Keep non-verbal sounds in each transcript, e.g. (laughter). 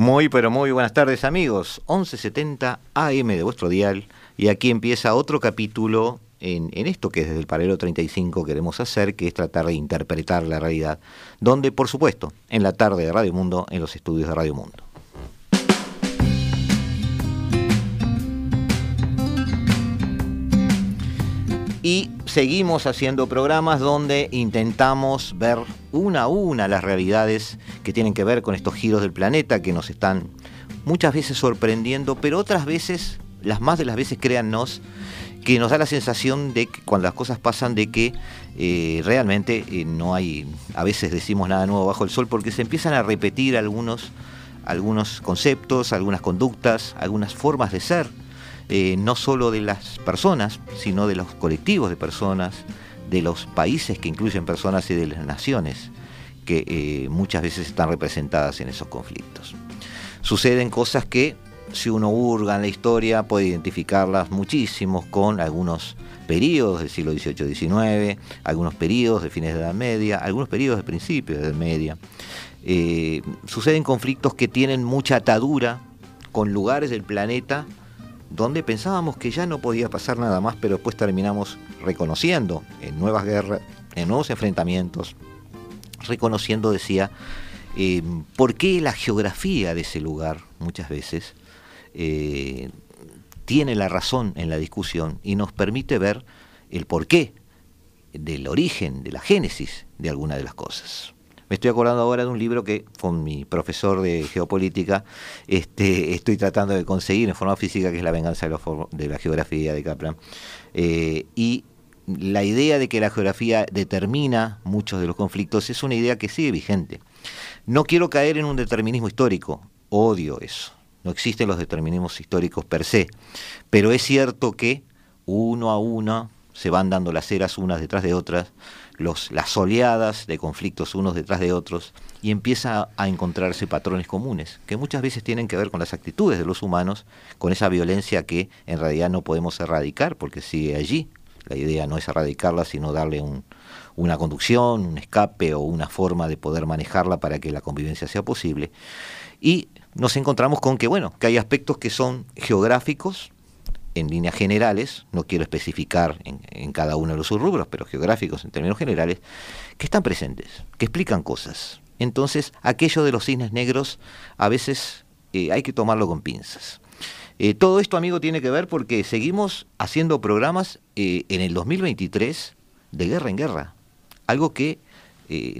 Muy, pero muy buenas tardes amigos. 1170 AM de vuestro dial y aquí empieza otro capítulo en, esto que desde el paralelo 35 queremos hacer, que es tratar de interpretar la realidad, donde por supuesto, en la tarde de Radio Mundo, en los estudios de Radio Mundo. Y seguimos haciendo programas donde intentamos ver una a una las realidades que tienen que ver con estos giros del planeta que nos están muchas veces sorprendiendo, pero otras veces, las más de las veces créannos, que nos da la sensación de que cuando las cosas pasan de que eh, realmente eh, no hay, a veces decimos nada nuevo bajo el sol, porque se empiezan a repetir algunos, algunos conceptos, algunas conductas, algunas formas de ser eh, no solo de las personas, sino de los colectivos de personas, de los países que incluyen personas y de las naciones que eh, muchas veces están representadas en esos conflictos. Suceden cosas que si uno hurga en la historia puede identificarlas muchísimo con algunos periodos del siglo XVIII-XIX, algunos periodos de fines de la Edad Media, algunos periodos de principios de la Edad Media. Eh, suceden conflictos que tienen mucha atadura con lugares del planeta donde pensábamos que ya no podía pasar nada más, pero después terminamos reconociendo en nuevas guerras, en nuevos enfrentamientos, reconociendo, decía, eh, por qué la geografía de ese lugar muchas veces eh, tiene la razón en la discusión y nos permite ver el porqué del origen, de la génesis de alguna de las cosas. Me estoy acordando ahora de un libro que con mi profesor de geopolítica este, estoy tratando de conseguir en forma física, que es La venganza de, la geografía de Kaplan. Eh, y la idea de que la geografía determina muchos de los conflictos es una idea que sigue vigente. No quiero caer en un determinismo histórico, odio eso. No existen los determinismos históricos per se, pero es cierto que uno a uno se van dando las eras unas detrás de otras las oleadas de conflictos unos detrás de otros y empieza a encontrarse patrones comunes, que muchas veces tienen que ver con las actitudes de los humanos, con esa violencia que en realidad no podemos erradicar porque sigue allí. La idea no es erradicarla, sino darle una conducción, un escape o una forma de poder manejarla para que la convivencia sea posible. Y nos encontramos con que, bueno, que hay aspectos que son geográficos, en líneas generales, no quiero especificar en, cada uno de los subrubros, pero geográficos en términos generales, que están presentes, que explican cosas. Entonces, aquello de los cisnes negros a veces eh, hay que tomarlo con pinzas. Eh, todo esto, amigo, tiene que ver porque seguimos haciendo programas eh, en el 2023 de guerra en guerra, algo que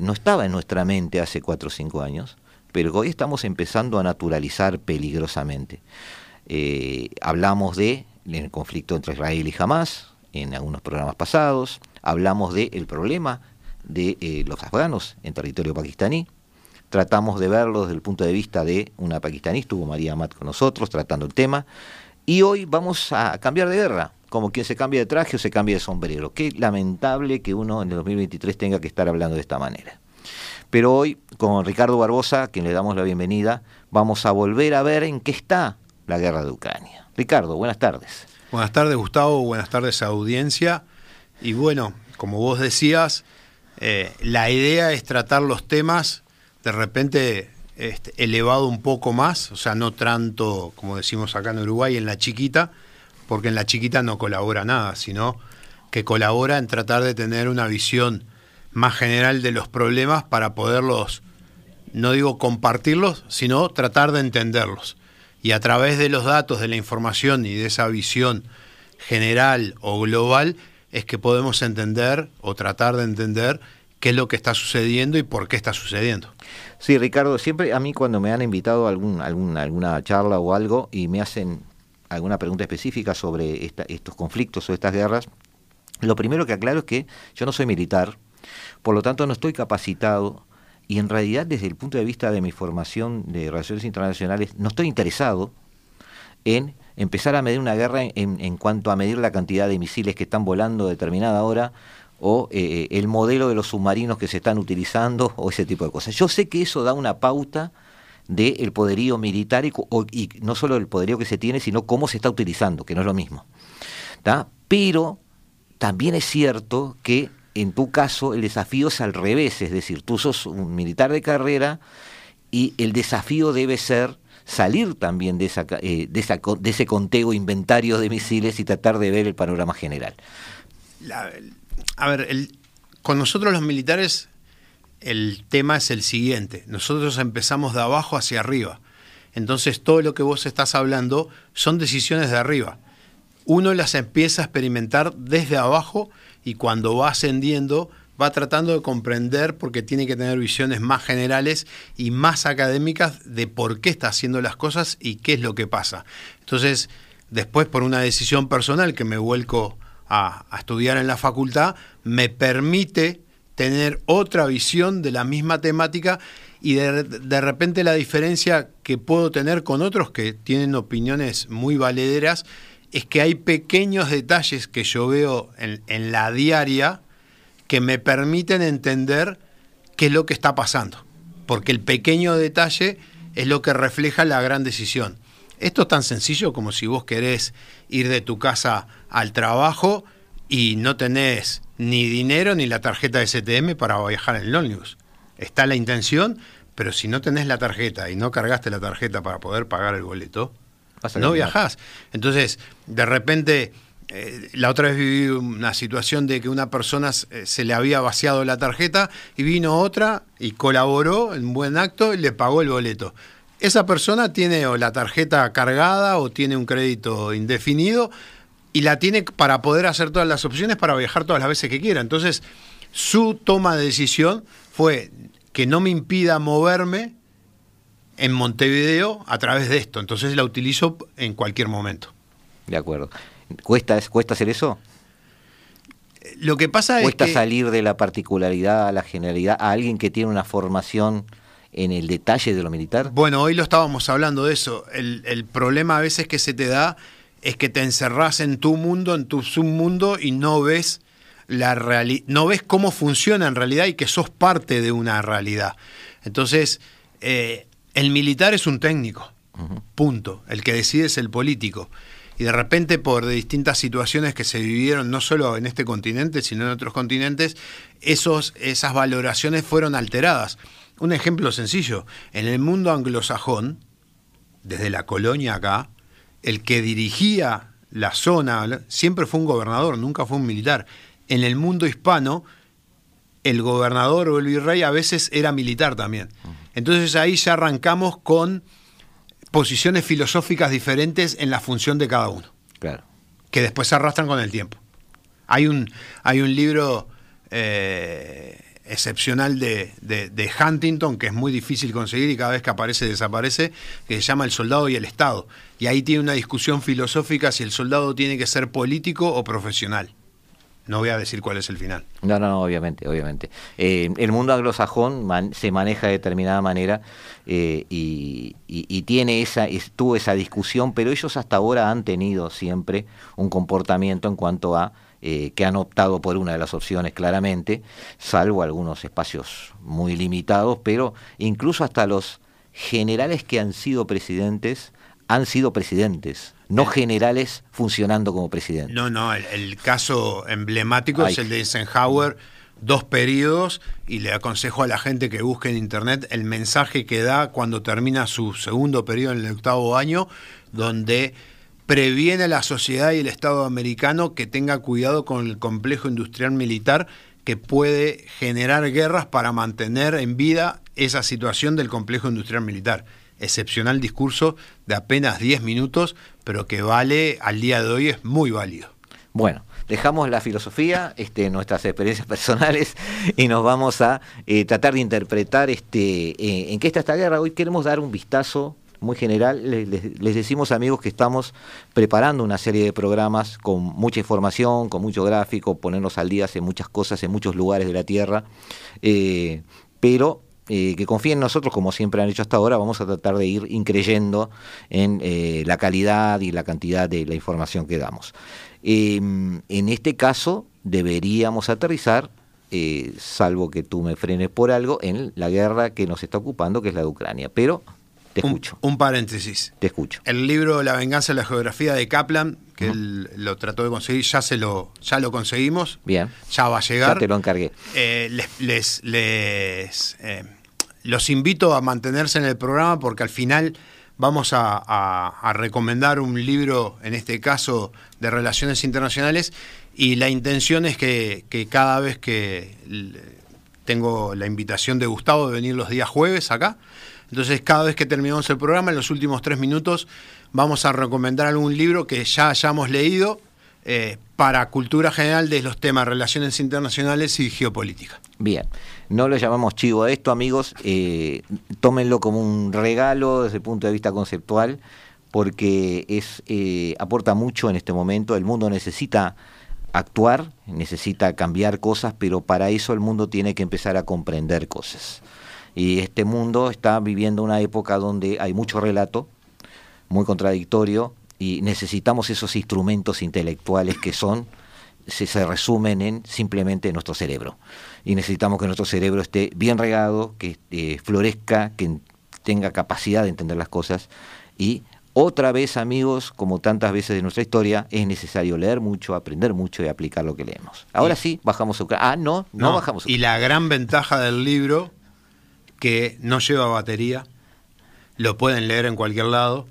no estaba en nuestra mente hace cuatro o cinco años, pero hoy estamos empezando a naturalizar peligrosamente. hablamos de en el conflicto entre Israel y Hamas, en algunos programas pasados, hablamos del problema de eh, los afganos en territorio pakistaní, tratamos de verlo desde el punto de vista de una pakistaní, estuvo María Amat con nosotros tratando el tema, y hoy vamos a cambiar de guerra, como quien se cambia de traje o se cambia de sombrero. Qué lamentable que uno en el 2023 tenga que estar hablando de esta manera. Pero hoy, con Ricardo Barbosa, quien le damos la bienvenida, vamos a volver a ver en qué está la guerra de Ucrania. Ricardo, buenas tardes. Buenas tardes, Gustavo. Buenas tardes, audiencia. Y bueno, como vos decías, eh, la idea es tratar los temas de repente este, elevado un poco más, o sea, no tanto, como decimos acá en Uruguay, en la chiquita, porque en la chiquita no colabora nada, sino que colabora en tratar de tener una visión más general de los problemas para poderlos, no digo compartirlos, sino tratar de entenderlos y a través de los datos, de la información y de esa visión general o global es que podemos entender o tratar de entender qué es lo que está sucediendo y por qué está sucediendo. Sí, Ricardo, siempre a mí cuando me han invitado a algún, alguna charla o algo y me hacen alguna pregunta específica sobre estos conflictos o estas guerras, lo primero que aclaro es que yo no soy militar, por lo tanto no estoy capacitado y en realidad desde el punto de vista de mi formación de relaciones internacionales no estoy interesado en empezar a medir una guerra en, cuanto a medir la cantidad de misiles que están volando a determinada hora o eh, el modelo de los submarinos que se están utilizando o ese tipo de cosas. Yo sé que eso da una pauta del poderío militar y, no solo el poderío que se tiene, sino cómo se está utilizando, que no es lo mismo. Pero también es cierto que en tu caso el desafío es al revés, es decir, tú sos un militar de carrera y el desafío debe ser salir también de, esa, eh, de, ese conteo inventario de misiles y tratar de ver el panorama general. a ver, con nosotros los militares el tema es el siguiente, nosotros empezamos de abajo hacia arriba, entonces todo lo que vos estás hablando son decisiones de arriba. Uno las empieza a experimentar desde abajo y cuando va ascendiendo va tratando de comprender porque tiene que tener visiones más generales y más académicas de por qué está haciendo las cosas y qué es lo que pasa. Entonces, después por una decisión personal que me vuelco a, estudiar en la facultad, me permite tener otra visión de la misma temática y de, de, repente la diferencia que puedo tener con otros que tienen opiniones muy valederas es que hay pequeños detalles que yo veo en, la diaria que me permiten entender qué es lo que está pasando, porque el pequeño detalle es lo que refleja la gran decisión. Esto es tan sencillo como si vos querés ir de tu casa al trabajo y no tenés ni dinero ni la tarjeta de STM para viajar en el ómnibus. Está la intención, pero si no tenés la tarjeta y no cargaste la tarjeta para poder pagar el boleto, no viajás. Entonces, de repente eh, la otra vez viví una situación de que una persona eh, se le había vaciado la tarjeta y vino otra y colaboró en buen acto y le pagó el boleto. Esa persona tiene o la tarjeta cargada o tiene un crédito indefinido y la tiene para poder hacer todas las opciones para viajar todas las veces que quiera. Entonces, su toma de decisión fue que no me impida moverme en Montevideo a través de esto. Entonces la utilizo en cualquier momento. De acuerdo. ¿Cuesta, ¿Cuesta hacer eso? Lo que pasa ¿Cuesta es que... salir de la particularidad a la generalidad a alguien que tiene una formación en el detalle de lo militar? Bueno, hoy lo estábamos hablando de eso. El, problema a veces que se te da es que te encerrás en tu mundo, en tu submundo y no ves la no ves cómo funciona en realidad y que sos parte de una realidad. Entonces, eh, el militar es un técnico, punto. El que decide es el político y de repente por distintas situaciones que se vivieron no solo en este continente, sino en otros continentes, esos, esas valoraciones fueron alteradas. Un ejemplo sencillo, en el mundo anglosajón, desde la colonia acá, el que dirigía la zona siempre fue un gobernador, nunca fue un militar. En el mundo hispano, el gobernador o el virrey a veces era militar también. Entonces ahí ya arrancamos con posiciones filosóficas diferentes en la función de cada uno. Claro. Que después se arrastran con el tiempo. Hay un, hay un libro eh, excepcional de, de, Huntington que es muy difícil conseguir y cada vez que aparece desaparece, que se llama El soldado y el Estado. Y ahí tiene una discusión filosófica si el soldado tiene que ser político o profesional. No voy a decir cuál es el final. No, no, obviamente, obviamente. Eh, el mundo anglosajón se maneja de determinada manera eh, y, tiene esa, tuvo esa discusión, pero ellos hasta ahora han tenido siempre un comportamiento en cuanto a eh, que han optado por una de las opciones claramente, salvo algunos espacios muy limitados, pero incluso hasta los generales que han sido presidentes han sido presidentes, no generales funcionando como presidentes. No, no, el, caso emblemático es el de Eisenhower, dos periodos, y le aconsejo a la gente que busque en internet el mensaje que da cuando termina su segundo periodo en el octavo año, donde previene a la sociedad y el Estado americano que tenga cuidado con el complejo industrial militar que puede generar guerras para mantener en vida esa situación del complejo industrial militar excepcional discurso de apenas 10 minutos, pero que vale al día de hoy es muy válido. Bueno, dejamos la filosofía, este, nuestras experiencias (laughs) personales y nos vamos a eh, tratar de interpretar este, eh, en qué está esta guerra. Hoy queremos dar un vistazo muy general. Les, decimos amigos que estamos preparando una serie de programas con mucha información, con mucho gráfico, ponernos al día en muchas cosas en muchos lugares de la Tierra, eh, pero eh, que confíen en nosotros, como siempre han hecho hasta ahora, vamos a tratar de ir increyendo en eh, la calidad y la cantidad de la información que damos. Em, en este caso, deberíamos aterrizar, eh, salvo que tú me frenes por algo, en la guerra que nos está ocupando, que es la de Ucrania. Pero te escucho. Un, paréntesis. Te escucho. El libro La venganza de la geografía de Kaplan, que él lo trató de conseguir, ya se lo, ya lo conseguimos. Bien. Ya va a llegar. Ya te lo encargué. Eh, les, les, eh, los invito a mantenerse en el programa porque al final vamos a, recomendar un libro, en este caso, de relaciones internacionales, y la intención es que, que cada vez que tengo la invitación de Gustavo de venir los días jueves acá, entonces, cada vez que terminamos el programa, en los últimos tres minutos, vamos a recomendar algún libro que ya hayamos leído eh, para cultura general de los temas relaciones internacionales y geopolítica. Bien, no lo llamamos chivo a esto, amigos. Eh, tómenlo como un regalo desde el punto de vista conceptual, porque es eh, aporta mucho en este momento. El mundo necesita actuar, necesita cambiar cosas, pero para eso el mundo tiene que empezar a comprender cosas. Y este mundo está viviendo una época donde hay mucho relato, muy contradictorio, y necesitamos esos instrumentos intelectuales que son, se, se resumen en simplemente nuestro cerebro. Y necesitamos que nuestro cerebro esté bien regado, que eh, florezca, que tenga capacidad de entender las cosas y otra vez, amigos, como tantas veces de nuestra historia, es necesario leer mucho, aprender mucho y aplicar lo que leemos. Ahora sí, bajamos a Ah, no, no, no bajamos Y la gran ventaja del libro que no lleva batería, lo pueden leer en cualquier lado,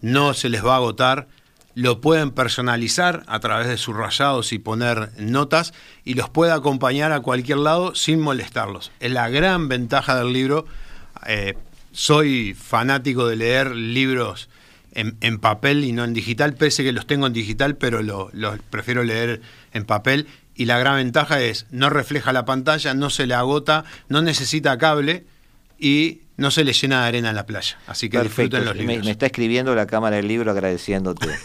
no se les va a agotar, lo pueden personalizar a través de sus rayados y poner notas y los puede acompañar a cualquier lado sin molestarlos. Es la gran ventaja del libro. Eh, soy fanático de leer libros en, papel y no en digital, pese que los tengo en digital, pero los prefiero leer en papel. Y la gran ventaja es, no refleja la pantalla, no se le agota, no necesita cable y no se le llena de arena en la playa. Así que disfruten los libros. Me, está escribiendo la cámara del libro agradeciéndote. (laughs)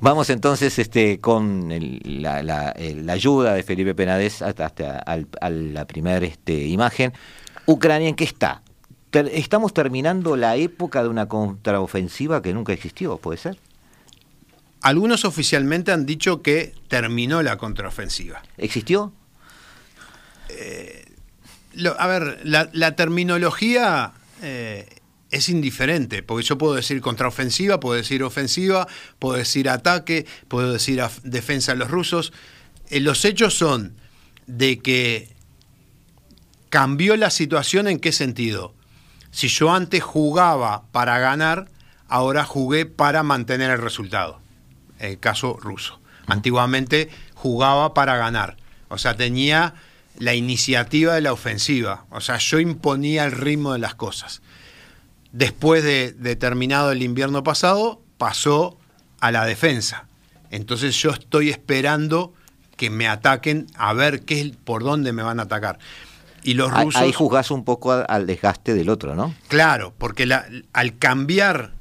Vamos entonces este, con la, ayuda de Felipe Penades hasta, a la primera este, imagen. Ucrania, ¿en qué está? estamos terminando la época de una contraofensiva que nunca existió, ¿puede ser? Algunos oficialmente han dicho que terminó la contraofensiva. ¿Existió? Eh, a ver, la, terminología eh, es indiferente, porque yo puedo decir contraofensiva, puedo decir ofensiva, puedo decir ataque, puedo decir defensa de los rusos. Eh, los hechos son de que cambió la situación en qué sentido. Si yo antes jugaba para ganar, ahora jugué para mantener el resultado. El caso ruso. Antiguamente jugaba para ganar. O sea, tenía la iniciativa de la ofensiva. O sea, yo imponía el ritmo de las cosas. Después de, terminado el invierno pasado, pasó a la defensa. Entonces yo estoy esperando que me ataquen a ver qué es, por dónde me van a atacar. Y los rusos. Ahí jugás un poco al desgaste del otro, ¿no? Claro, porque al cambiar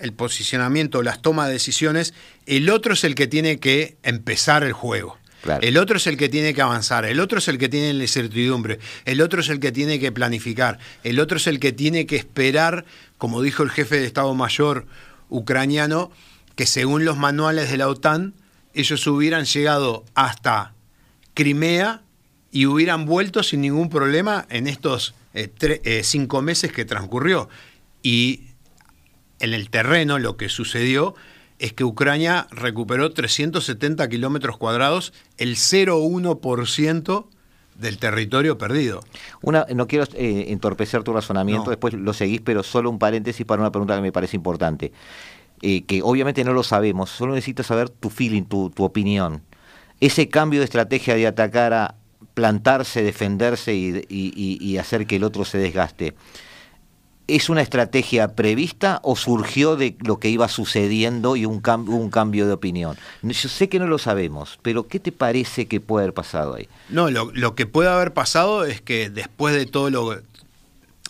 el posicionamiento, las tomas de decisiones, el otro es el que tiene que empezar el juego. El otro es el que tiene que avanzar, el otro es el que tiene la incertidumbre, el otro es el que tiene que planificar, el otro es el que tiene que esperar, como dijo el jefe de Estado Mayor ucraniano, que según los manuales de la OTAN, ellos hubieran llegado hasta Crimea y hubieran vuelto sin ningún problema en estos eh, eh, cinco meses que transcurrió. Y en el terreno lo que sucedió es que Ucrania recuperó 370 kilómetros cuadrados, el 0,1% del territorio perdido. Una, no quiero eh, entorpecer tu razonamiento, después lo seguís, pero solo un paréntesis para una pregunta que me parece importante. Eh, que obviamente no lo sabemos, solo necesitas saber tu feeling, tu, opinión. Ese cambio de estrategia de atacar a plantarse, defenderse y hacer que el otro se desgaste ¿Es una estrategia prevista o surgió de lo que iba sucediendo y un, un cambio de opinión? Yo sé que no lo sabemos, pero ¿qué te parece que puede haber pasado ahí? No, lo, que puede haber pasado es que después de todo lo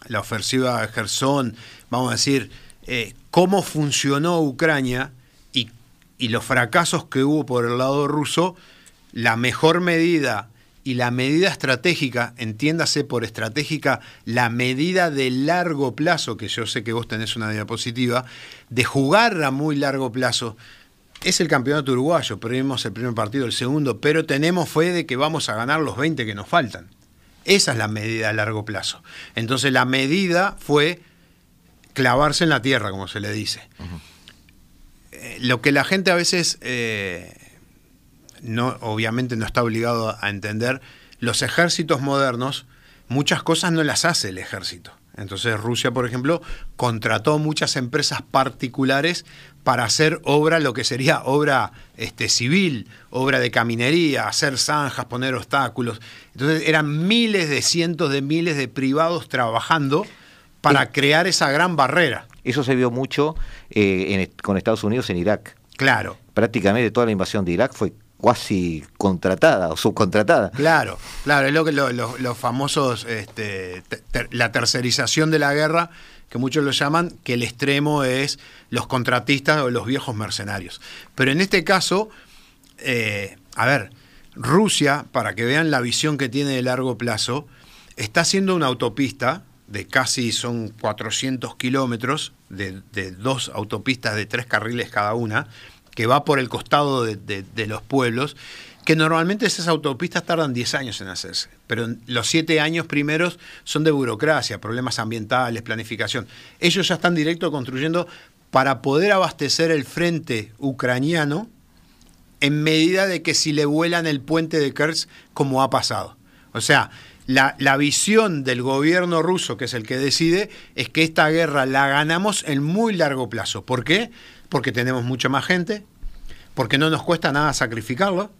la ofensiva de Gerson, vamos a decir, eh, cómo funcionó Ucrania y, y los fracasos que hubo por el lado ruso, la mejor medida y la medida estratégica, entiéndase por estratégica la medida de largo plazo, que yo sé que vos tenés una diapositiva, de jugar a muy largo plazo. Es el campeonato uruguayo, perdimos el primer partido, el segundo, pero tenemos fe de que vamos a ganar los 20 que nos faltan. Esa es la medida a largo plazo. Entonces la medida fue clavarse en la tierra, como se le dice. Eh, lo que la gente a veces eh, no, obviamente no está obligado a entender, los ejércitos modernos, muchas cosas no las hace el ejército. Entonces Rusia, por ejemplo, contrató muchas empresas particulares para hacer obra, lo que sería obra este, civil, obra de caminería, hacer zanjas, poner obstáculos. Entonces eran miles de cientos de miles de privados trabajando para crear esa gran barrera. Eso se vio mucho eh, con Estados Unidos en Irak. Claro. Prácticamente toda la invasión de Irak fue cuasi contratada o subcontratada. Claro, claro, es lo que los famosos, este, la tercerización de la guerra, que muchos lo llaman, que el extremo es los contratistas o los viejos mercenarios. Pero en este caso, eh, a ver, Rusia, para que vean la visión que tiene de largo plazo, está haciendo una autopista de casi son 400 kilómetros, de, de dos autopistas de tres carriles cada una, que va por el costado de, los pueblos, que normalmente esas autopistas tardan 10 años en hacerse, pero los 7 años primeros son de burocracia, problemas ambientales, planificación. Ellos ya están directo construyendo para poder abastecer el frente ucraniano en medida de que si le vuelan el puente de Kerch, como ha pasado. O sea, la, la, visión del gobierno ruso, que es el que decide, es que esta guerra la ganamos en muy largo plazo. ¿Por qué? Porque tenemos mucha más gente, porque no nos cuesta nada sacrificarlo,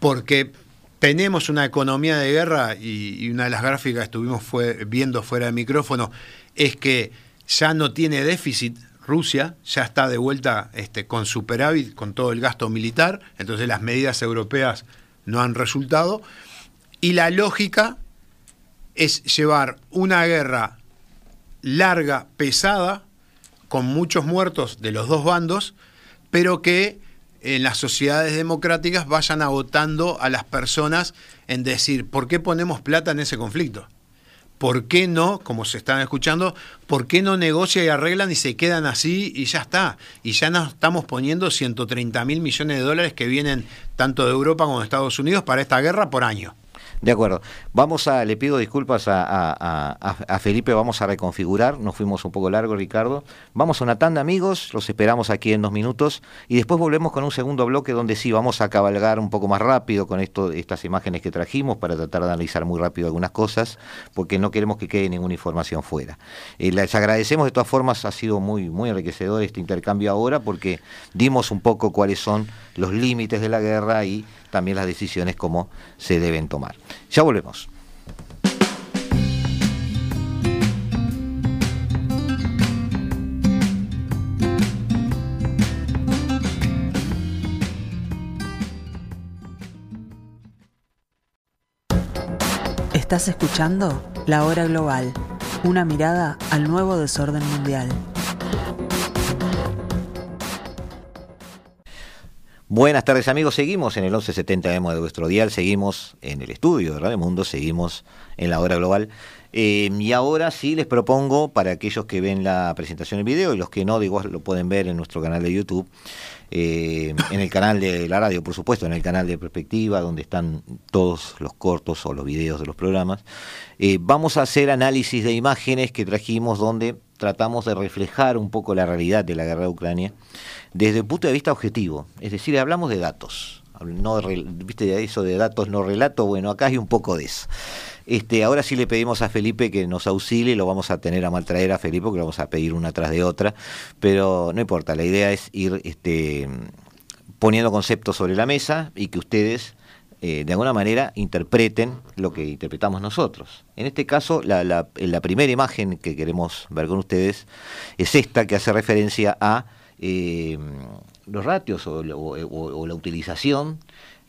porque tenemos una economía de guerra y, una de las gráficas que estuvimos viendo fuera de micrófono es que ya no tiene déficit Rusia, ya está de vuelta este, con superávit, con todo el gasto militar, entonces las medidas europeas no han resultado, y la lógica es llevar una guerra larga, pesada, con muchos muertos de los dos bandos, pero que en las sociedades democráticas vayan agotando a las personas en decir, ¿por qué ponemos plata en ese conflicto? ¿Por qué no, como se están escuchando, por qué no negocia y arreglan y se quedan así y ya está? Y ya nos estamos poniendo 130 mil millones de dólares que vienen tanto de Europa como de Estados Unidos para esta guerra por año. De acuerdo. Vamos a, le pido disculpas a, Felipe, vamos a reconfigurar. Nos fuimos un poco largo, Ricardo. Vamos a una tanda, amigos. Los esperamos aquí en dos minutos. Y después volvemos con un segundo bloque donde sí vamos a cabalgar un poco más rápido con esto, estas imágenes que trajimos para tratar de analizar muy rápido algunas cosas, porque no queremos que quede ninguna información fuera. Eh, les agradecemos, de todas formas, ha sido muy, muy enriquecedor este intercambio ahora, porque dimos un poco cuáles son los límites de la guerra y también las decisiones como se deben tomar. Ya volvemos. Estás escuchando La Hora Global, una mirada al nuevo desorden mundial. Buenas tardes amigos, seguimos en el 1170M de vuestro dial, seguimos en el estudio de Radio Mundo, seguimos en la hora global. Eh, y ahora sí les propongo, para aquellos que ven la presentación en video y los que no, digo, lo pueden ver en nuestro canal de YouTube, eh, en el canal de la radio, por supuesto, en el canal de Perspectiva, donde están todos los cortos o los videos de los programas. Eh, vamos a hacer análisis de imágenes que trajimos donde tratamos de reflejar un poco la realidad de la guerra de Ucrania desde el punto de vista objetivo, es decir, hablamos de datos. No, viste eso de datos no relato, bueno, acá hay un poco de eso. Este, ahora sí le pedimos a Felipe que nos auxilie, lo vamos a tener a maltraer a Felipe, porque lo vamos a pedir una tras de otra, pero no importa, la idea es ir este, poniendo conceptos sobre la mesa y que ustedes eh, de alguna manera interpreten lo que interpretamos nosotros. En este caso, la, la, primera imagen que queremos ver con ustedes es esta que hace referencia a eh, los ratios o, la utilización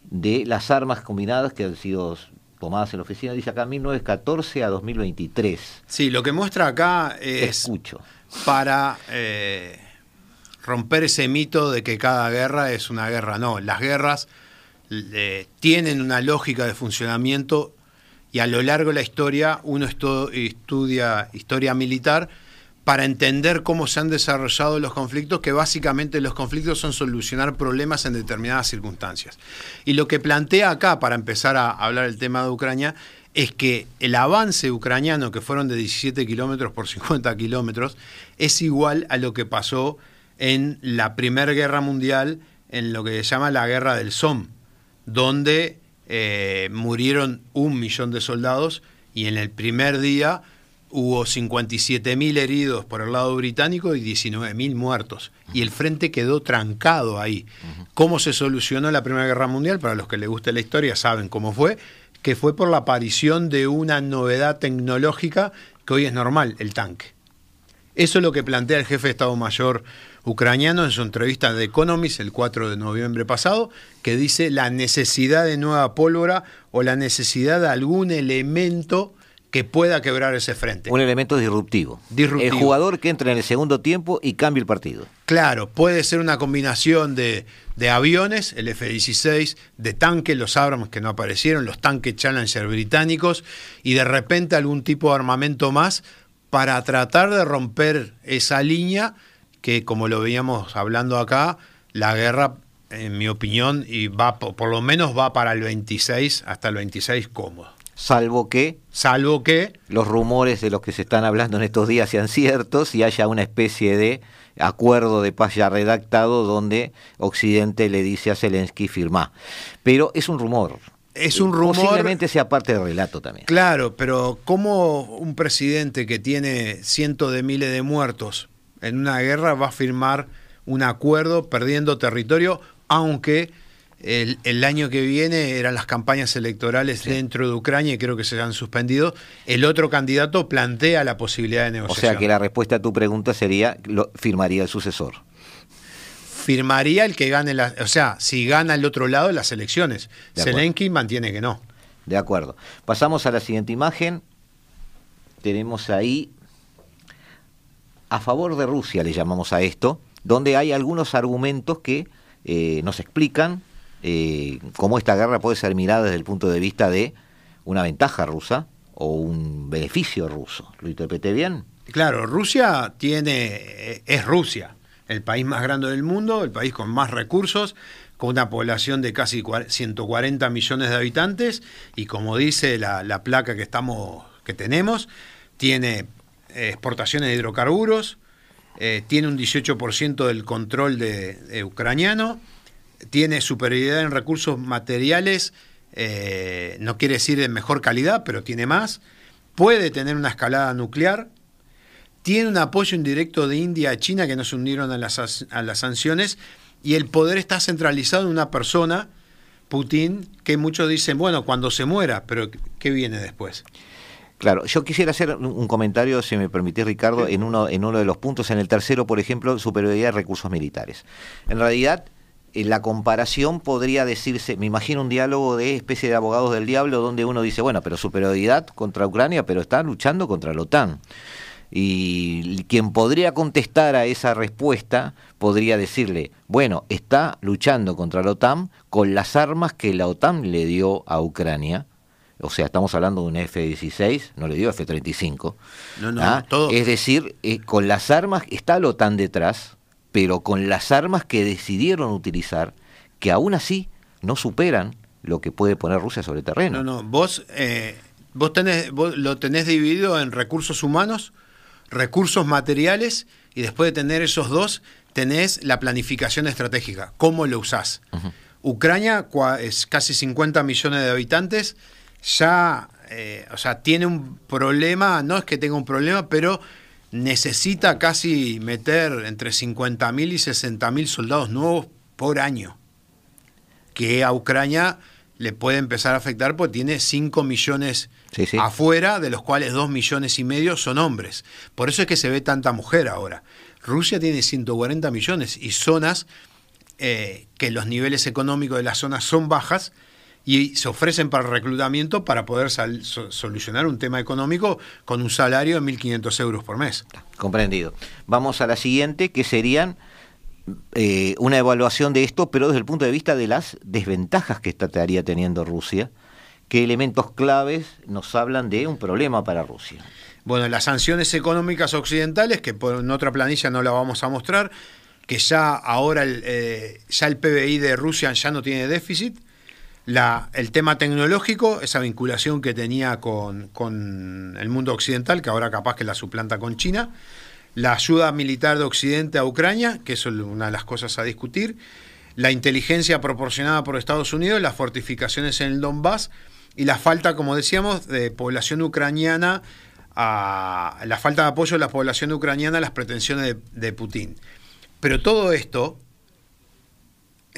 de las armas combinadas que han sido tomadas en la oficina, dice acá 1914 a 2023. Sí, lo que muestra acá es Escucho. para eh, romper ese mito de que cada guerra es una guerra. No, las guerras tienen una lógica de funcionamiento y a lo largo de la historia uno estudia historia militar para entender cómo se han desarrollado los conflictos, que básicamente los conflictos son solucionar problemas en determinadas circunstancias. Y lo que plantea acá, para empezar a hablar del tema de Ucrania, es que el avance ucraniano, que fueron de 17 kilómetros por 50 kilómetros, es igual a lo que pasó en la Primera Guerra Mundial, en lo que se llama la Guerra del Somme, donde eh, murieron un millón de soldados y en el primer día hubo 57.000 heridos por el lado británico y 19.000 muertos. Y el frente quedó trancado ahí. ¿Cómo se solucionó la Primera Guerra Mundial? Para los que les guste la historia saben cómo fue, que fue por la aparición de una novedad tecnológica que hoy es normal, el tanque. Eso es lo que plantea el jefe de Estado Mayor ucraniano en su entrevista de Economist el 4 de noviembre pasado, que dice la necesidad de nueva pólvora o la necesidad de algún elemento que pueda quebrar ese frente. Un elemento disruptivo. disruptivo. El jugador que entra en el segundo tiempo y cambie el partido. Claro, puede ser una combinación de, de aviones, el F-16, de tanques, los Abrams que no aparecieron, los tanques Challenger británicos, y de repente algún tipo de armamento más para tratar de romper esa línea que como lo veíamos hablando acá, la guerra, en mi opinión, y va por lo menos va para el 26, hasta el 26 cómodo. Salvo que, salvo que los rumores de los que se están hablando en estos días sean ciertos y haya una especie de acuerdo de paz ya redactado donde Occidente le dice a Zelensky firma. Pero es un rumor. Es un rumor. Posiblemente sea parte del relato también. Claro, pero ¿cómo un presidente que tiene cientos de miles de muertos en una guerra va a firmar un acuerdo perdiendo territorio, aunque el, año que viene eran las campañas electorales dentro de Ucrania y creo que se han suspendido. El otro candidato plantea la posibilidad de negociación. O sea que la respuesta a tu pregunta sería, lo, firmaría el sucesor. Firmaría el que gane, la, o sea, si gana el otro lado las elecciones. Zelensky mantiene que no. De acuerdo. Pasamos a la siguiente imagen. Tenemos ahí a favor de Rusia, le llamamos a esto, donde hay algunos argumentos que eh, nos explican eh, cómo esta guerra puede ser mirada desde el punto de vista de una ventaja rusa o un beneficio ruso. ¿Lo interpreté bien? Claro, Rusia tiene, eh, es Rusia, el país más grande del mundo, el país con más recursos, con una población de casi 140 millones de habitantes y como dice la, la placa que, estamos, que tenemos, tiene exportaciones de hidrocarburos, eh, tiene un 18% del control de, ucraniano, tiene superioridad en recursos materiales, eh, no quiere decir de mejor calidad, pero tiene más, puede tener una escalada nuclear, tiene un apoyo indirecto de India y China que no se unieron a las, a las sanciones y el poder está centralizado en una persona, Putin, que muchos dicen, bueno, cuando se muera, pero ¿qué viene después? Claro, yo quisiera hacer un comentario, si me permitís, Ricardo, en uno, en uno de los puntos. En el tercero, por ejemplo, superioridad de recursos militares. En realidad, en la comparación podría decirse, me imagino un diálogo de especie de abogados del diablo donde uno dice, bueno, pero superioridad contra Ucrania, pero está luchando contra la OTAN. Y quien podría contestar a esa respuesta podría decirle, bueno, está luchando contra la OTAN con las armas que la OTAN le dio a Ucrania o sea, estamos hablando de un F-16, no le digo F-35. No, no, ¿ah? todo. Es decir, eh, con las armas, está la OTAN detrás, pero con las armas que decidieron utilizar, que aún así no superan lo que puede poner Rusia sobre terreno. No, no, vos, eh, vos, tenés, vos lo tenés dividido en recursos humanos, recursos materiales, y después de tener esos dos, tenés la planificación estratégica, cómo lo usás. Ucrania es casi 50 millones de habitantes, ya, eh, o sea, tiene un problema, no es que tenga un problema, pero necesita casi meter entre 50.000 y 60.000 soldados nuevos por año, que a Ucrania le puede empezar a afectar porque tiene 5 millones afuera, de los cuales 2 millones y medio son hombres. Por eso es que se ve tanta mujer ahora. Rusia tiene 140 millones y zonas eh, que los niveles económicos de las zonas son bajas, y se ofrecen para el reclutamiento para poder solucionar un tema económico con un salario de 1.500 euros por mes. Comprendido. Vamos a la siguiente, que serían eh, una evaluación de esto, pero desde el punto de vista de las desventajas que estaría teniendo Rusia, qué elementos claves nos hablan de un problema para Rusia. Bueno, las sanciones económicas occidentales, que por, en otra planilla no la vamos a mostrar, que ya ahora el, eh, ya el PBI de Rusia ya no tiene déficit, el tema tecnológico, esa vinculación que tenía con, con, el mundo occidental, que ahora capaz que la suplanta con China, la ayuda militar de Occidente a Ucrania, que es una de las cosas a discutir, la inteligencia proporcionada por Estados Unidos, las fortificaciones en el Donbass y la falta, como decíamos, de población ucraniana, a, la falta de apoyo de la población ucraniana a las pretensiones de Putin. Pero todo esto,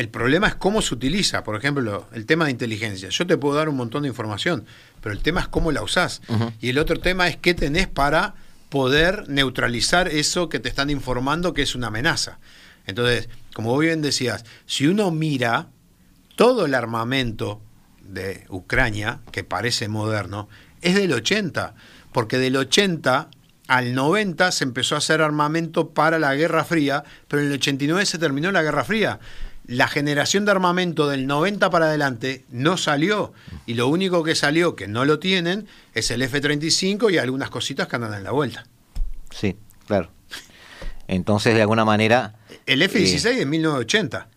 el problema es cómo se utiliza. Por ejemplo, el tema de inteligencia. Yo te puedo dar un montón de información, pero el tema es cómo la usás. Uh -huh. Y el otro tema es qué tenés para poder neutralizar eso que te están informando que es una amenaza. Entonces, como bien decías, si uno mira todo el armamento de Ucrania, que parece moderno, es del 80, porque del 80 al 90 se empezó a hacer armamento para la Guerra Fría, pero en el 89 se terminó la Guerra Fría. La generación de armamento del 90 para adelante no salió y lo único que salió que no lo tienen es el F-35 y algunas cositas que andan en la vuelta. Sí, claro. Entonces, de alguna manera... El F-16 eh, de 1980.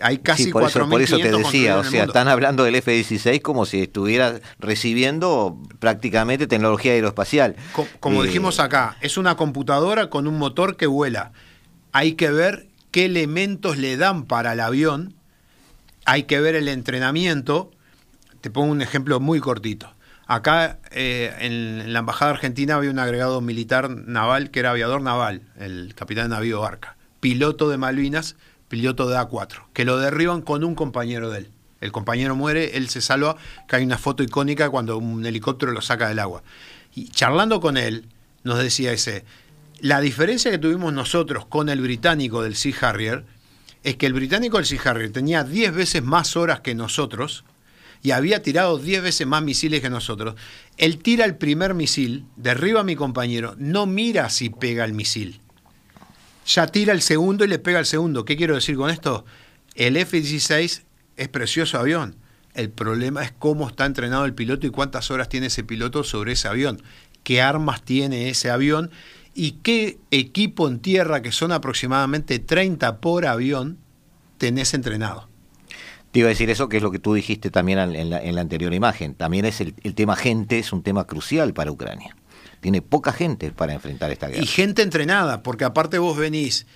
Hay casi sí, por, eso, por eso te decía, o sea, están hablando del F-16 como si estuviera recibiendo prácticamente tecnología aeroespacial. Como, como eh, dijimos acá, es una computadora con un motor que vuela. Hay que ver qué elementos le dan para el avión, hay que ver el entrenamiento. Te pongo un ejemplo muy cortito. Acá eh, en la Embajada Argentina había un agregado militar naval que era aviador naval, el capitán de navío Barca, piloto de Malvinas, piloto de A4, que lo derriban con un compañero de él. El compañero muere, él se salva, que hay una foto icónica cuando un helicóptero lo saca del agua. Y charlando con él, nos decía ese, la diferencia que tuvimos nosotros con el británico del Sea Harrier es que el británico del Sea Harrier tenía 10 veces más horas que nosotros y había tirado 10 veces más misiles que nosotros. Él tira el primer misil, derriba a mi compañero, no mira si pega el misil. Ya tira el segundo y le pega el segundo. ¿Qué quiero decir con esto? El F-16 es precioso avión. El problema es cómo está entrenado el piloto y cuántas horas tiene ese piloto sobre ese avión. ¿Qué armas tiene ese avión? Y qué equipo en tierra, que son aproximadamente 30 por avión, tenés entrenado. Te iba a decir eso, que es lo que tú dijiste también en la, en la anterior imagen. También es el, el, tema gente, es un tema crucial para Ucrania. Tiene poca gente para enfrentar esta guerra. Y gente entrenada, porque aparte vos venís,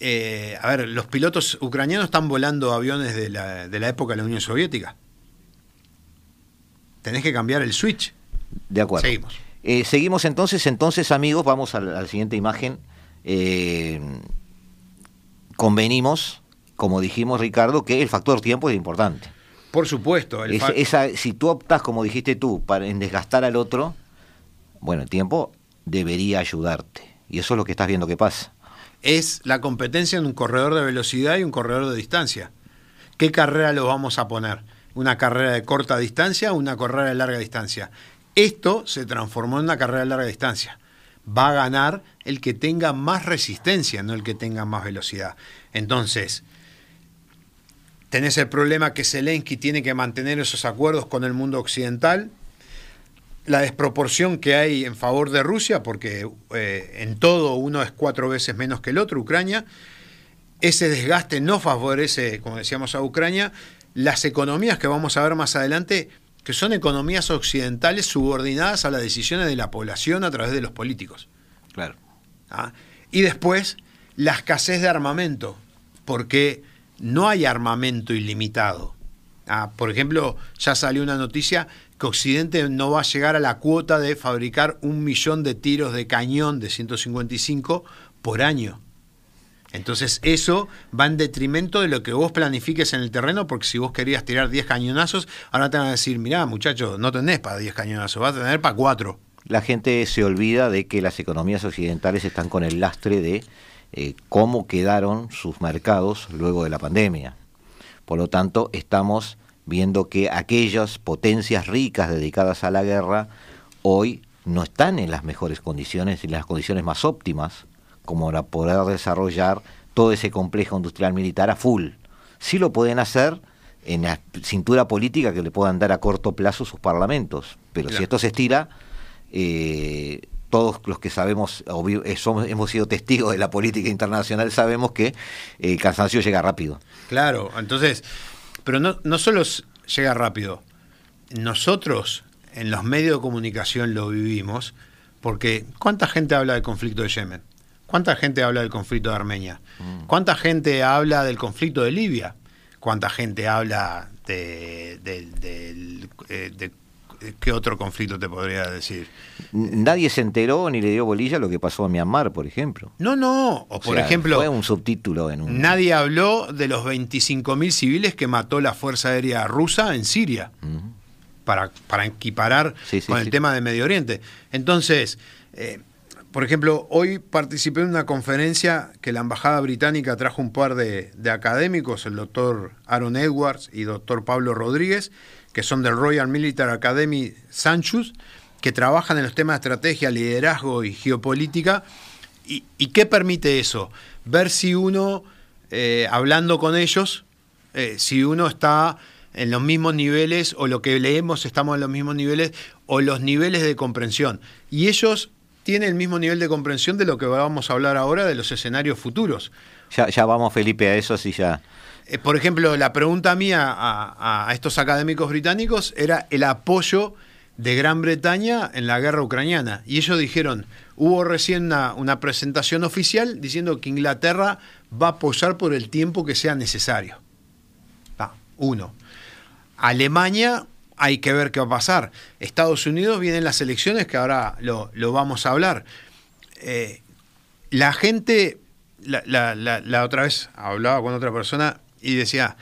eh, a ver, los pilotos ucranianos están volando aviones de la, de la época de la Unión Soviética. Tenés que cambiar el switch. De acuerdo. Seguimos. Eh, seguimos entonces, entonces amigos, vamos a la, a la siguiente imagen. Eh, convenimos, como dijimos Ricardo, que el factor tiempo es importante. Por supuesto. El es, esa, si tú optas, como dijiste tú, para, en desgastar al otro, bueno, el tiempo debería ayudarte. Y eso es lo que estás viendo que pasa. Es la competencia en un corredor de velocidad y un corredor de distancia. ¿Qué carrera lo vamos a poner? ¿Una carrera de corta distancia o una carrera de larga distancia? Esto se transformó en una carrera de larga distancia. Va a ganar el que tenga más resistencia, no el que tenga más velocidad. Entonces, tenés el problema que Zelensky tiene que mantener esos acuerdos con el mundo occidental, la desproporción que hay en favor de Rusia, porque eh, en todo uno es cuatro veces menos que el otro, Ucrania, ese desgaste no favorece, como decíamos, a Ucrania, las economías que vamos a ver más adelante que son economías occidentales subordinadas a las decisiones de la población a través de los políticos. Claro. ¿Ah? Y después, la escasez de armamento, porque no hay armamento ilimitado. ¿Ah? Por ejemplo, ya salió una noticia que Occidente no va a llegar a la cuota de fabricar un millón de tiros de cañón de 155 por año. Entonces eso va en detrimento de lo que vos planifiques en el terreno, porque si vos querías tirar 10 cañonazos, ahora te van a decir, mirá muchachos, no tenés para 10 cañonazos, vas a tener para 4. La gente se olvida de que las economías occidentales están con el lastre de eh, cómo quedaron sus mercados luego de la pandemia. Por lo tanto, estamos viendo que aquellas potencias ricas dedicadas a la guerra hoy no están en las mejores condiciones en las condiciones más óptimas como para poder desarrollar todo ese complejo industrial militar a full. Sí lo pueden hacer en la cintura política que le puedan dar a corto plazo sus parlamentos, pero si esto se estira, eh, todos los que sabemos, eh, somos, hemos sido testigos de la política internacional, sabemos que eh, el cansancio llega rápido. Claro, entonces, pero no, no solo llega rápido, nosotros en los medios de comunicación lo vivimos, porque ¿cuánta gente habla del conflicto de Yemen? ¿Cuánta gente habla del conflicto de Armenia? Mm. ¿Cuánta gente habla del conflicto de Libia? ¿Cuánta gente habla de, de ¿Qué otro conflicto te podría decir? Nadie se enteró ni le dio bolilla lo que pasó a Myanmar, por ejemplo. No, no. O, por ejemplo. Fue un subtítulo en un. Nadie habló de los 25.000 civiles que mató la Fuerza Aérea Rusa en Siria. para, para equiparar con el tema de Medio Oriente. Entonces. Eh, por ejemplo, hoy participé en una conferencia que la Embajada Británica trajo un par de, académicos, el doctor Aaron Edwards y doctor Pablo Rodríguez, que son del Royal Military Academy Sanchus, que trabajan en los temas de estrategia, liderazgo y geopolítica. ¿Y, qué permite eso? Ver si uno, eh, hablando con ellos, eh, si uno está en los mismos niveles o lo que leemos estamos en los mismos niveles o los niveles de comprensión. Y ellos tienen el mismo nivel de comprensión de lo que vamos a hablar ahora de los escenarios futuros. Ya, ya vamos, Felipe, a eso, sí, ya. Eh, por ejemplo, la pregunta mía a, estos académicos británicos era el apoyo de Gran Bretaña en la guerra ucraniana. Y ellos dijeron, hubo recién una, presentación oficial diciendo que Inglaterra va a apoyar por el tiempo que sea necesario. uno. Alemania, hay que ver qué va a pasar. Estados Unidos vienen las elecciones, que ahora lo, vamos a hablar. Eh, la gente, la, otra vez hablaba con otra persona, y decía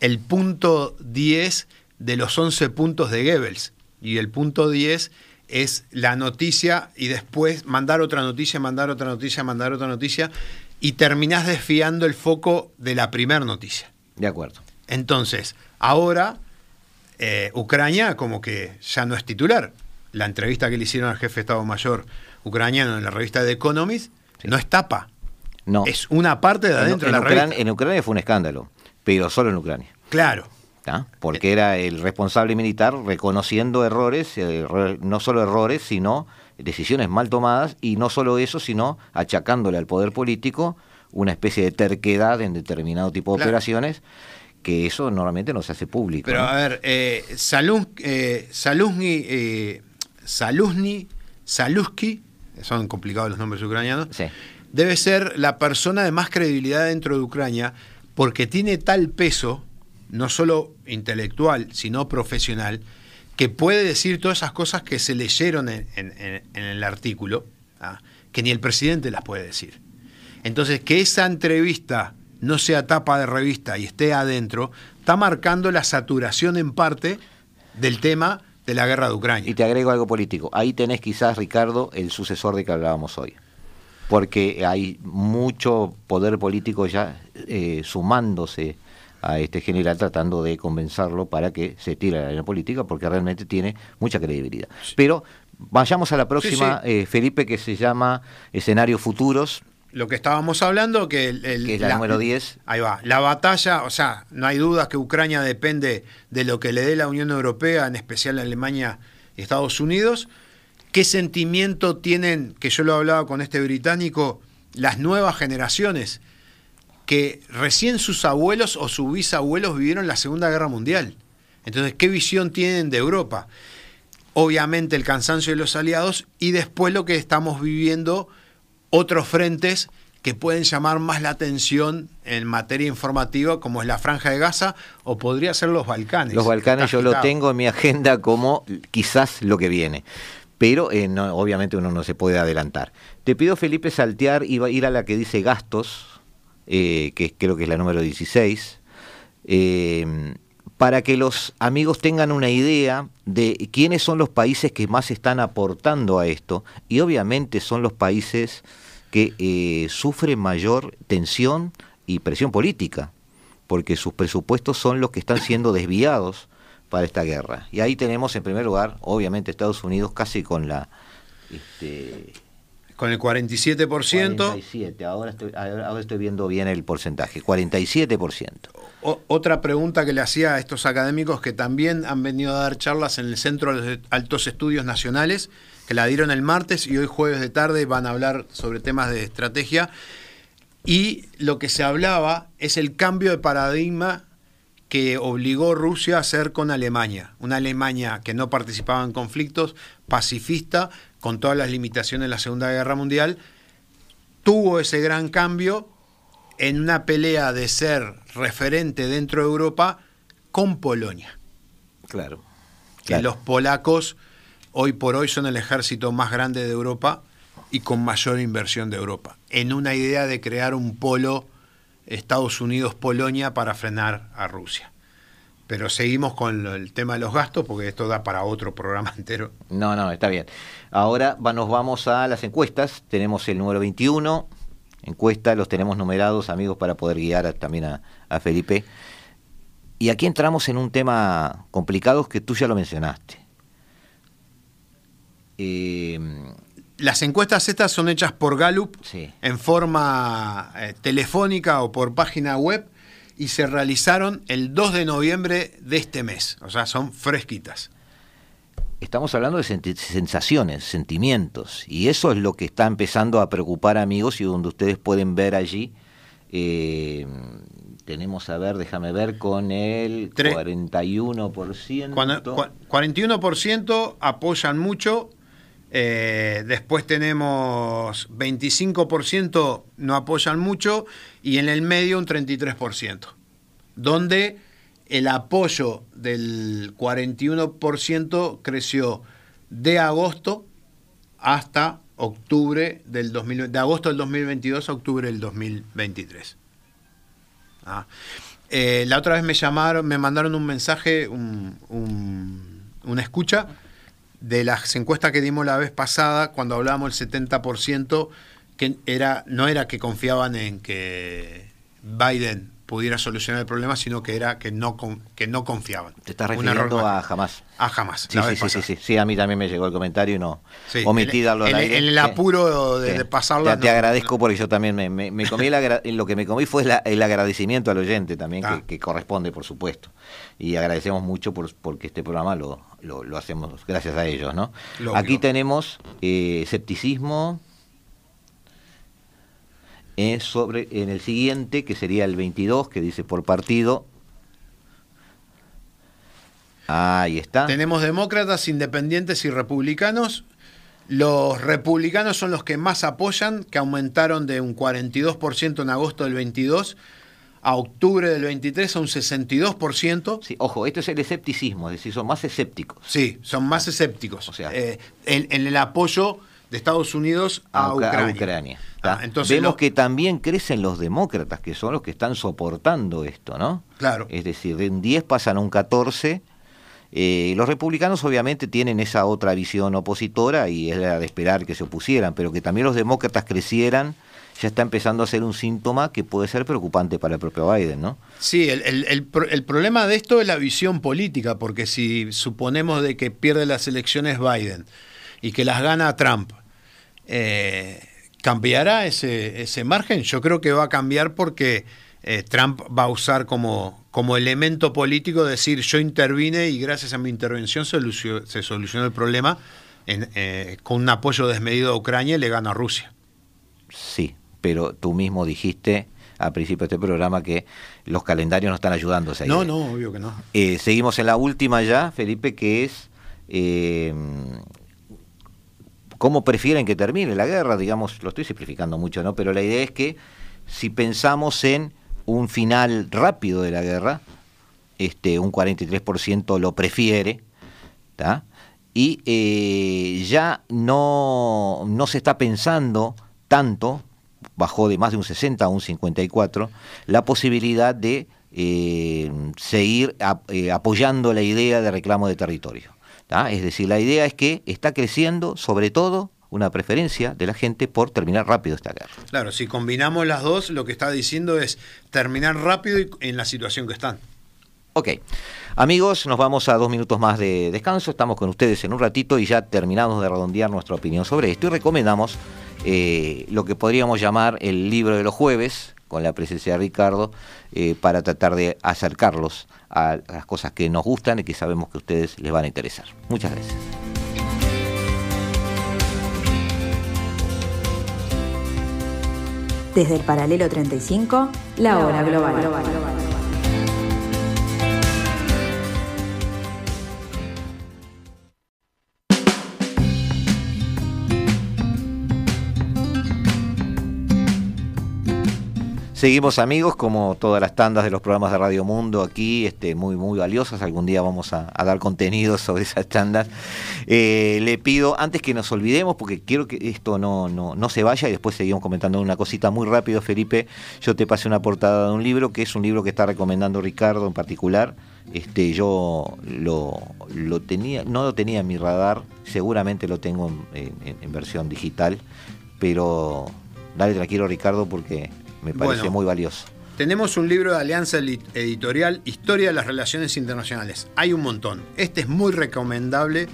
el punto 10 de los 11 puntos de Goebbels. Y el punto 10 es la noticia y después mandar otra noticia, mandar otra noticia, mandar otra noticia y terminás desfiando el foco de la primera noticia. De acuerdo. Entonces, ahora eh, Ucrania como que ya no es titular. La entrevista que le hicieron al jefe de Estado Mayor ucraniano en la revista The Economist no es tapa. No. Es una parte de adentro de la revista. En Ucrania fue un escándalo pero solo en Ucrania. Claro. Porque era el responsable militar reconociendo errores, eh, no solo errores, sino decisiones mal tomadas, y no solo eso, sino achacándole al poder político una especie de terquedad en determinado tipo de operaciones, que eso normalmente no se hace público. Pero a ver, eh, eh, eh Saluzny, son complicados los nombres ucranianos, debe ser la persona de más credibilidad dentro de Ucrania, porque tiene tal peso, no solo intelectual, sino profesional, que puede decir todas esas cosas que se leyeron en, el artículo, ¿ah? que ni el presidente las puede decir. Entonces, que esa entrevista no sea tapa de revista y esté adentro, está marcando la saturación en parte del tema de la guerra de Ucrania. Y te agrego algo político. Ahí tenés quizás, Ricardo, el sucesor de que hablábamos hoy porque hay mucho poder político ya eh, sumándose a este general tratando de convencerlo para que se tire a la política porque realmente tiene mucha credibilidad. Pero vayamos a la próxima, eh, Felipe, que se llama Escenarios Futuros. Lo que estábamos hablando, que, el, es la, número 10. Ahí va. La batalla, o sea, no hay dudas que Ucrania depende de lo que le dé la Unión Europea, en especial Alemania y Estados Unidos ¿Qué sentimiento tienen, que yo lo hablaba con este británico, las nuevas generaciones? Que recién sus abuelos o sus bisabuelos vivieron la Segunda Guerra Mundial. Entonces, ¿qué visión tienen de Europa? Obviamente el cansancio de los aliados y después lo que estamos viviendo, otros frentes que pueden llamar más la atención en materia informativa, como es la Franja de Gaza o podría ser los Balcanes. Los Balcanes yo lo tengo en mi agenda como quizás lo que viene pero eh, obviamente uno no se puede adelantar. Te pido, Felipe, saltear y ir a la que dice gastos, eh, que creo que es la número 16, eh, para que los amigos tengan una idea de quiénes son los países que más están aportando a esto, y obviamente son los países que sufren mayor tensión y presión política, porque sus presupuestos son los que están siendo desviados para esta guerra. Y ahí tenemos en primer lugar, obviamente, Estados Unidos casi con la... Este, con el 47%. 47, ahora estoy, ahora estoy viendo bien el porcentaje, 47%. otra pregunta que le hacía a estos académicos que también han venido a dar charlas en el Centro de Altos Estudios Nacionales, que la dieron el martes y hoy jueves de tarde van a hablar sobre temas de estrategia. Y lo que se hablaba es el cambio de paradigma que obligó Rusia a hacer con Alemania. Una Alemania que no participaba en conflictos, pacifista, con todas las limitaciones de la Segunda Guerra Mundial, tuvo ese gran cambio en una pelea de ser referente dentro de Europa con Polonia. Claro. Que los polacos hoy por hoy son el ejército más grande de Europa y con mayor inversión de Europa, en una idea de crear un polo Estados Unidos-Polonia para frenar a Rusia. Pero seguimos con el tema de los gastos porque esto da para otro programa (laughs) entero. No, no, está bien. Ahora nos vamos a las encuestas. Tenemos el número 21. Encuesta, los tenemos numerados, amigos, para poder guiar también a, Felipe. Y aquí entramos en un tema complicado que tú ya lo mencionaste. Eh, las encuestas estas son hechas por Gallup en forma eh, telefónica o por página web y se realizaron el 2 de noviembre de este mes, o sea, son fresquitas. Estamos hablando de sensaciones, sentimientos, y eso es lo que está empezando a preocupar amigos y donde ustedes pueden ver allí, eh, tenemos a ver, déjame ver, con el 41%. 41% apoyan mucho, eh, después tenemos 25% no apoyan mucho y en el medio un 33%, donde el apoyo del 41% creció de agosto hasta octubre del 2000, de agosto del 2022 a octubre del 2023. Ah. Eh, la otra vez me llamaron, me mandaron un mensaje, una escucha de las encuestas que dimos la vez pasada, cuando hablábamos el 70%, que era, no era que confiaban en que Biden pudiera solucionar el problema, sino que era que no que no confiaban. Te estás refiriendo a jamás. A jamás. Sí, sí, sí, sí, sí, a mí también me llegó el comentario y no omití darlo al aire. En el apuro de, pasarlo. Te, agradezco porque yo también me, comí (laughs) lo que me comí fue el agradecimiento al oyente también, que, ah. corresponde, por supuesto. Y agradecemos mucho por, porque este programa lo, lo, hacemos gracias a ellos, ¿no? Aquí tenemos eh, escepticismo eh, sobre, en el siguiente, que sería el 22, que dice por partido. Ahí está. Tenemos demócratas, independientes y republicanos. Los republicanos son los que más apoyan, que aumentaron de un 42% en agosto del 22 a octubre del 23 a un 62%. Sí, ojo, esto es el escepticismo, es decir, son más escépticos. Sí, son más escépticos. O sea, eh, en, el apoyo de Estados Unidos a, Ucrania. Ah, entonces Vemos que también crecen los demócratas, que son los que están soportando esto, ¿no? Claro. Es decir, de un 10 pasan a un 14. Eh, los republicanos obviamente tienen esa otra visión opositora y era de esperar que se opusieran, pero que también los demócratas crecieran ya está empezando a ser un síntoma que puede ser preocupante para el propio Biden, ¿no? Sí, el, problema de esto es la visión política, porque si suponemos de que pierde las elecciones Biden y que las gana Trump, eh, ¿cambiará ese, ese, margen? Yo creo que va a cambiar porque eh, Trump va a usar como, como elemento político decir yo intervine y gracias a mi intervención se, se solucionó el problema eh, con un apoyo desmedido a Ucrania y le gana a Rusia. Sí, pero tú mismo dijiste al principio de este programa que los calendarios no están ayudando. no, no, obvio que no. Eh, seguimos en la última ya, Felipe, que es eh, cómo prefieren que termine la guerra, digamos, lo estoy simplificando mucho, ¿no? Pero la idea es que si pensamos en un final rápido de la guerra, este, un 43% lo prefiere, y eh, ya no, no se está pensando tanto bajó de más de un 60 a un 54, la posibilidad de eh, seguir eh, apoyando la idea de reclamo de territorio. Es decir, la idea es que está creciendo sobre todo una preferencia de la gente por terminar rápido esta guerra. Claro, si combinamos las dos, lo que está diciendo es terminar rápido en la situación que están. Ok, amigos, nos vamos a dos minutos más de descanso. Estamos con ustedes en un ratito y ya terminamos de redondear nuestra opinión sobre esto y recomendamos eh, lo que podríamos llamar el libro de los jueves, con la presencia de Ricardo, eh, para tratar de acercarlos a las cosas que nos gustan y que sabemos que ustedes les van a interesar. Muchas gracias. Desde el paralelo 35, la hora global. Seguimos amigos, como todas las tandas de los programas de Radio Mundo aquí, este, muy muy valiosas. Algún día vamos a, dar contenido (laughs) sobre esas tandas. Eh, le pido, antes que nos olvidemos, porque quiero que esto no, no, no se vaya y después seguimos comentando una cosita muy rápido, Felipe. Yo te pasé una portada de un libro, que es un libro que está recomendando Ricardo en particular. Este, yo lo, lo tenía, no lo tenía en mi radar, seguramente lo tengo en, versión digital, pero dale tranquilo Ricardo porque me parece muy valioso. Tenemos un libro de Alianza Editorial, Historia de las Relaciones Internacionales. Hay un montón. Este es muy recomendable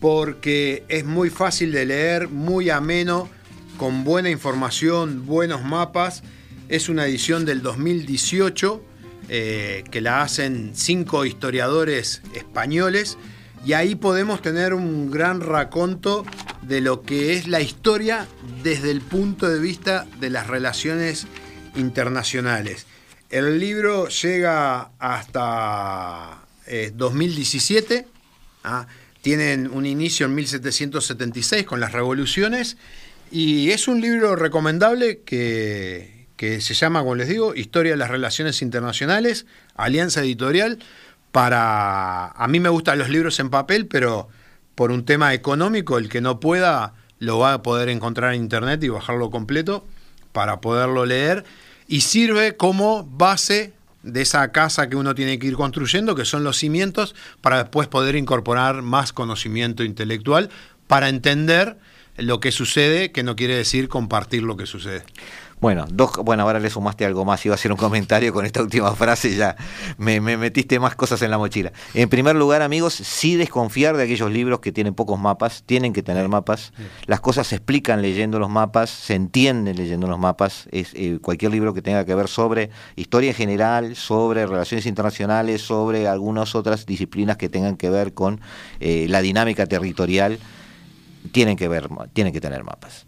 porque es muy fácil de leer, muy ameno, con buena información, buenos mapas. Es una edición del 2018 eh, que la hacen cinco historiadores españoles y ahí podemos tener un gran raconto de lo que es la historia desde el punto de vista de las relaciones internacionales. El libro llega hasta 2017, eh, ¿ah? tienen un inicio en 1776 con las revoluciones y es un libro recomendable que, que se llama, como les digo, Historia de las Relaciones Internacionales, Alianza Editorial. Para, a mí me gustan los libros en papel, pero por un tema económico, el que no pueda lo va a poder encontrar en internet y bajarlo completo para poderlo leer. Y sirve como base de esa casa que uno tiene que ir construyendo, que son los cimientos, para después poder incorporar más conocimiento intelectual, para entender lo que sucede, que no quiere decir compartir lo que sucede. Bueno, dos, bueno, ahora le sumaste algo más, iba a hacer un comentario con esta última frase, ya me, metiste más cosas en la mochila. En primer lugar, amigos, sí desconfiar de aquellos libros que tienen pocos mapas, tienen que tener mapas, las cosas se explican leyendo los mapas, se entienden leyendo los mapas, es, eh, cualquier libro que tenga que ver sobre historia en general, sobre relaciones internacionales, sobre algunas otras disciplinas que tengan que ver con eh, la dinámica territorial, tienen que ver, tienen que tener mapas.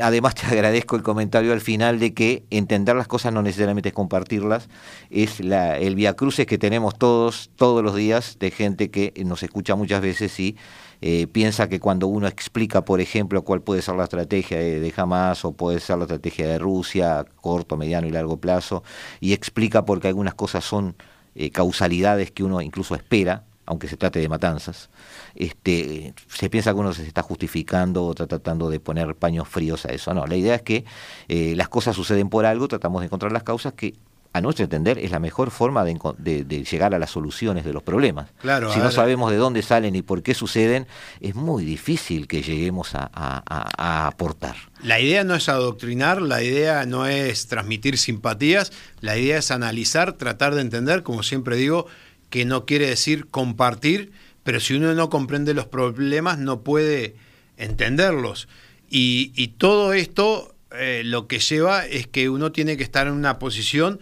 además te (laughs) agradezco el comentario al final de que entender las cosas no necesariamente es compartirlas, es la, el viacruces que tenemos todos, todos los días, de gente que nos escucha muchas veces y eh, piensa que cuando uno explica, por ejemplo, cuál puede ser la estrategia de, Hamas o puede ser la estrategia de Rusia a corto, mediano y largo plazo, y explica porque algunas cosas son eh, causalidades que uno incluso espera, aunque se trate de matanzas, este, se piensa que uno se está justificando o está tratando de poner paños fríos a eso. No, la idea es que eh, las cosas suceden por algo, tratamos de encontrar las causas que a nuestro entender, es la mejor forma de, llegar a las soluciones de los problemas. Claro, si no sabemos de dónde salen y por qué suceden, es muy difícil que lleguemos a, a, aportar. La idea no es adoctrinar, la idea no es transmitir simpatías, la idea es analizar, tratar de entender, como siempre digo, que no quiere decir compartir, pero si uno no comprende los problemas no puede entenderlos. Y, todo esto eh, lo que lleva es que uno tiene que estar en una posición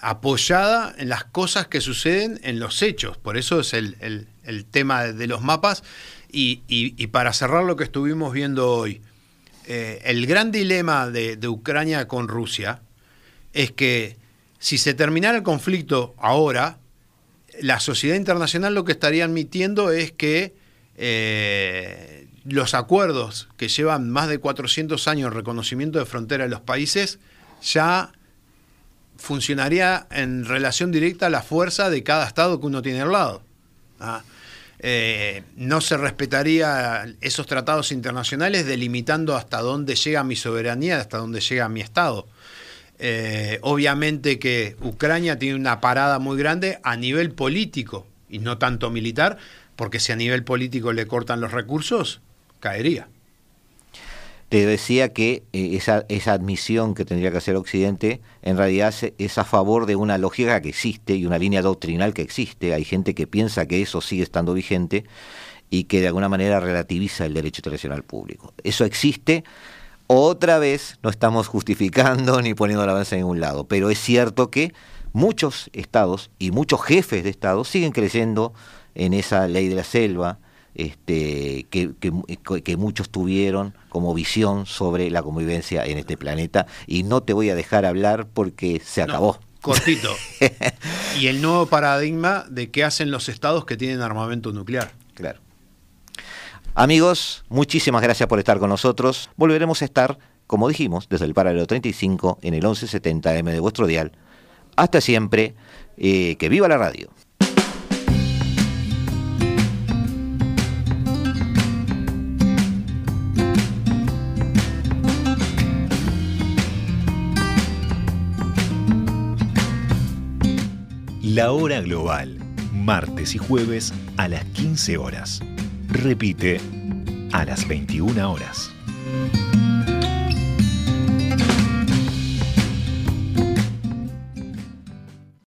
apoyada en las cosas que suceden en los hechos. Por eso es el, tema de los mapas. Y, para cerrar lo que estuvimos viendo hoy, eh, el gran dilema de Ucrania con Rusia es que si se terminara el conflicto ahora, la sociedad internacional lo que estaría admitiendo es que eh, los acuerdos que llevan más de 400 años reconocimiento de frontera de los países ya funcionaría en relación directa a la fuerza de cada estado que uno tiene al lado. ¿ah? Eh, no se respetaría esos tratados internacionales delimitando hasta dónde llega mi soberanía, hasta dónde llega mi estado. Eh, obviamente que Ucrania tiene una parada muy grande a nivel político y no tanto militar, porque si a nivel político le cortan los recursos, caería. te decía que eh, esa, esa admisión que tendría que hacer Occidente en realidad es a favor de una lógica que existe y una línea doctrinal que existe. Hay gente que piensa que eso sigue estando vigente y que de alguna manera relativiza el derecho internacional público. Eso existe. Otra vez no estamos justificando ni poniendo la balanza en ningún lado, pero es cierto que muchos estados y muchos jefes de estado siguen creyendo en esa ley de la selva, este, que, que, muchos tuvieron como visión sobre la convivencia en este planeta. Y no te voy a dejar hablar porque se acabó. cortito. (laughs) y el nuevo paradigma de qué hacen los estados que tienen armamento nuclear. Claro. Amigos, muchísimas gracias por estar con nosotros. Volveremos a estar, como dijimos, desde el paralelo 35 en el 1170M de vuestro dial. Hasta siempre, eh, que viva la radio. La hora global, martes y jueves a las 15 horas. Repite a las 21 horas.